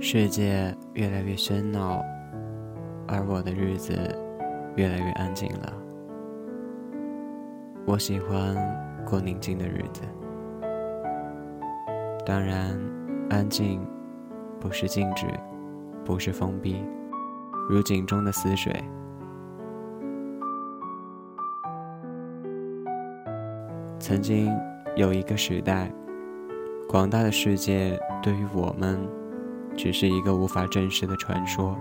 世界越来越喧闹，而我的日子越来越安静了。我喜欢过宁静的日子，当然，安静不是静止，不是封闭，如井中的死水。曾经有一个时代，广大的世界对于我们。只是一个无法证实的传说。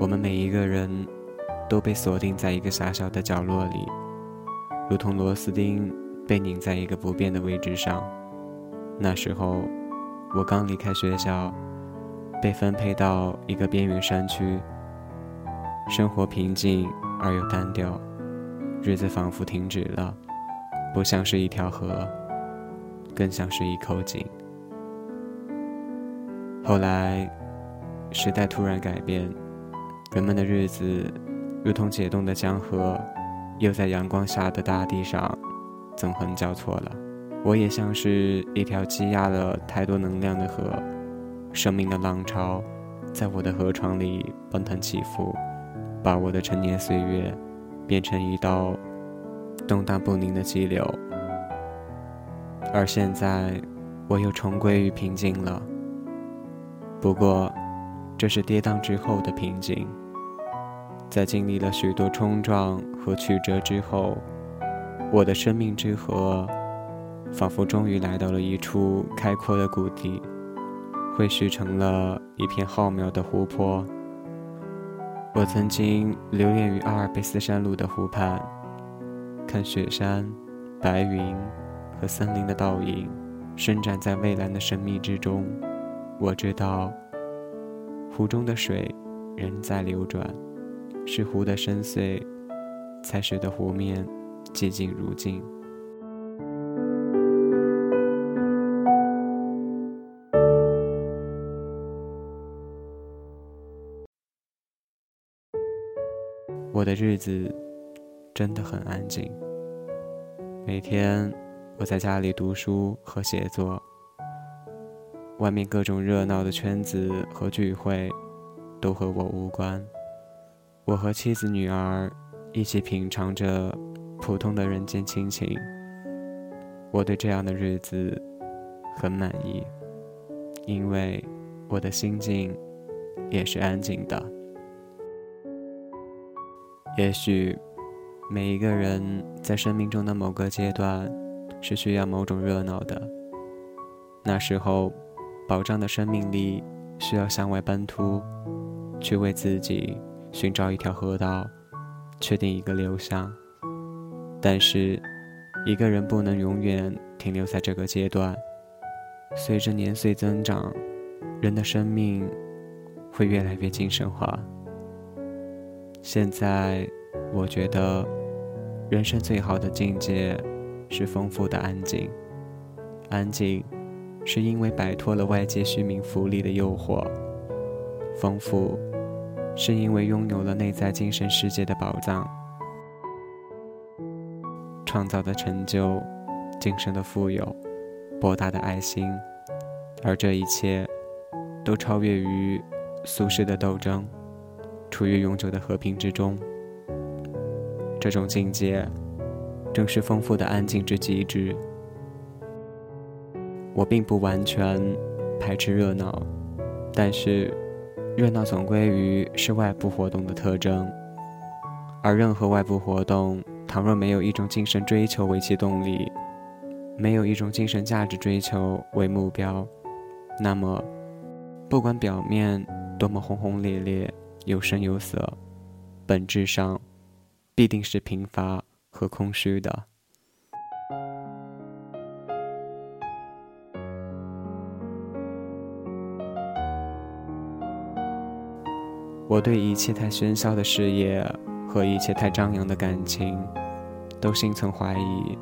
我们每一个人都被锁定在一个狭小的角落里，如同螺丝钉被拧在一个不变的位置上。那时候，我刚离开学校，被分配到一个边缘山区，生活平静而又单调，日子仿佛停止了，不像是一条河，更像是一口井。后来，时代突然改变，人们的日子如同解冻的江河，又在阳光下的大地上纵横交错了。我也像是一条积压了太多能量的河，生命的浪潮在我的河床里奔腾起伏，把我的陈年岁月变成一道动荡不宁的激流。而现在，我又重归于平静了。不过，这是跌宕之后的平静。在经历了许多冲撞和曲折之后，我的生命之河，仿佛终于来到了一处开阔的谷地，汇聚成了一片浩渺的湖泊。我曾经留恋于阿尔卑斯山路的湖畔，看雪山、白云和森林的倒影，伸展在蔚蓝的神秘之中。我知道，湖中的水仍在流转，是湖的深邃，才使得湖面寂静如镜。我的日子真的很安静，每天我在家里读书和写作。外面各种热闹的圈子和聚会，都和我无关。我和妻子、女儿一起品尝着普通的人间亲情。我对这样的日子很满意，因为我的心境也是安静的。也许每一个人在生命中的某个阶段是需要某种热闹的，那时候。保障的生命力需要向外奔突，去为自己寻找一条河道，确定一个流向。但是，一个人不能永远停留在这个阶段。随着年岁增长，人的生命会越来越精神化。现在，我觉得人生最好的境界是丰富的安静，安静。是因为摆脱了外界虚名浮利的诱惑，丰富，是因为拥有了内在精神世界的宝藏，创造的成就，精神的富有，博大的爱心，而这一切，都超越于俗世的斗争，处于永久的和平之中。这种境界，正是丰富的安静之极致。我并不完全排斥热闹，但是热闹总归于是外部活动的特征，而任何外部活动，倘若没有一种精神追求为其动力，没有一种精神价值追求为目标，那么不管表面多么轰轰烈烈、有声有色，本质上必定是贫乏和空虚的。我对一切太喧嚣的事业和一切太张扬的感情，都心存怀疑。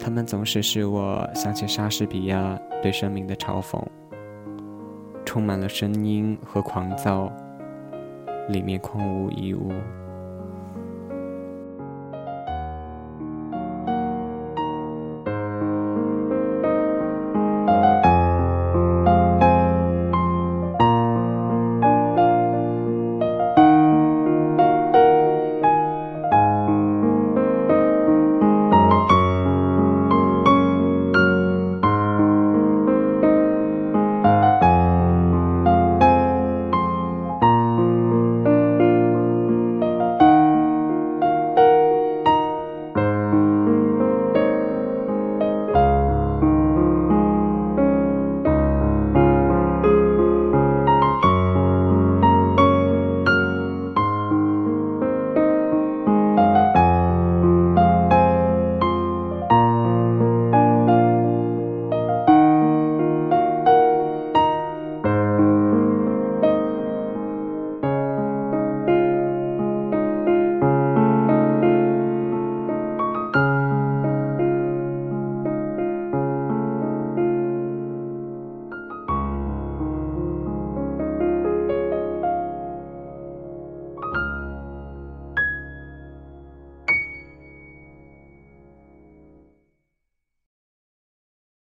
他们总是使我想起莎士比亚对生命的嘲讽，充满了声音和狂躁，里面空无一物。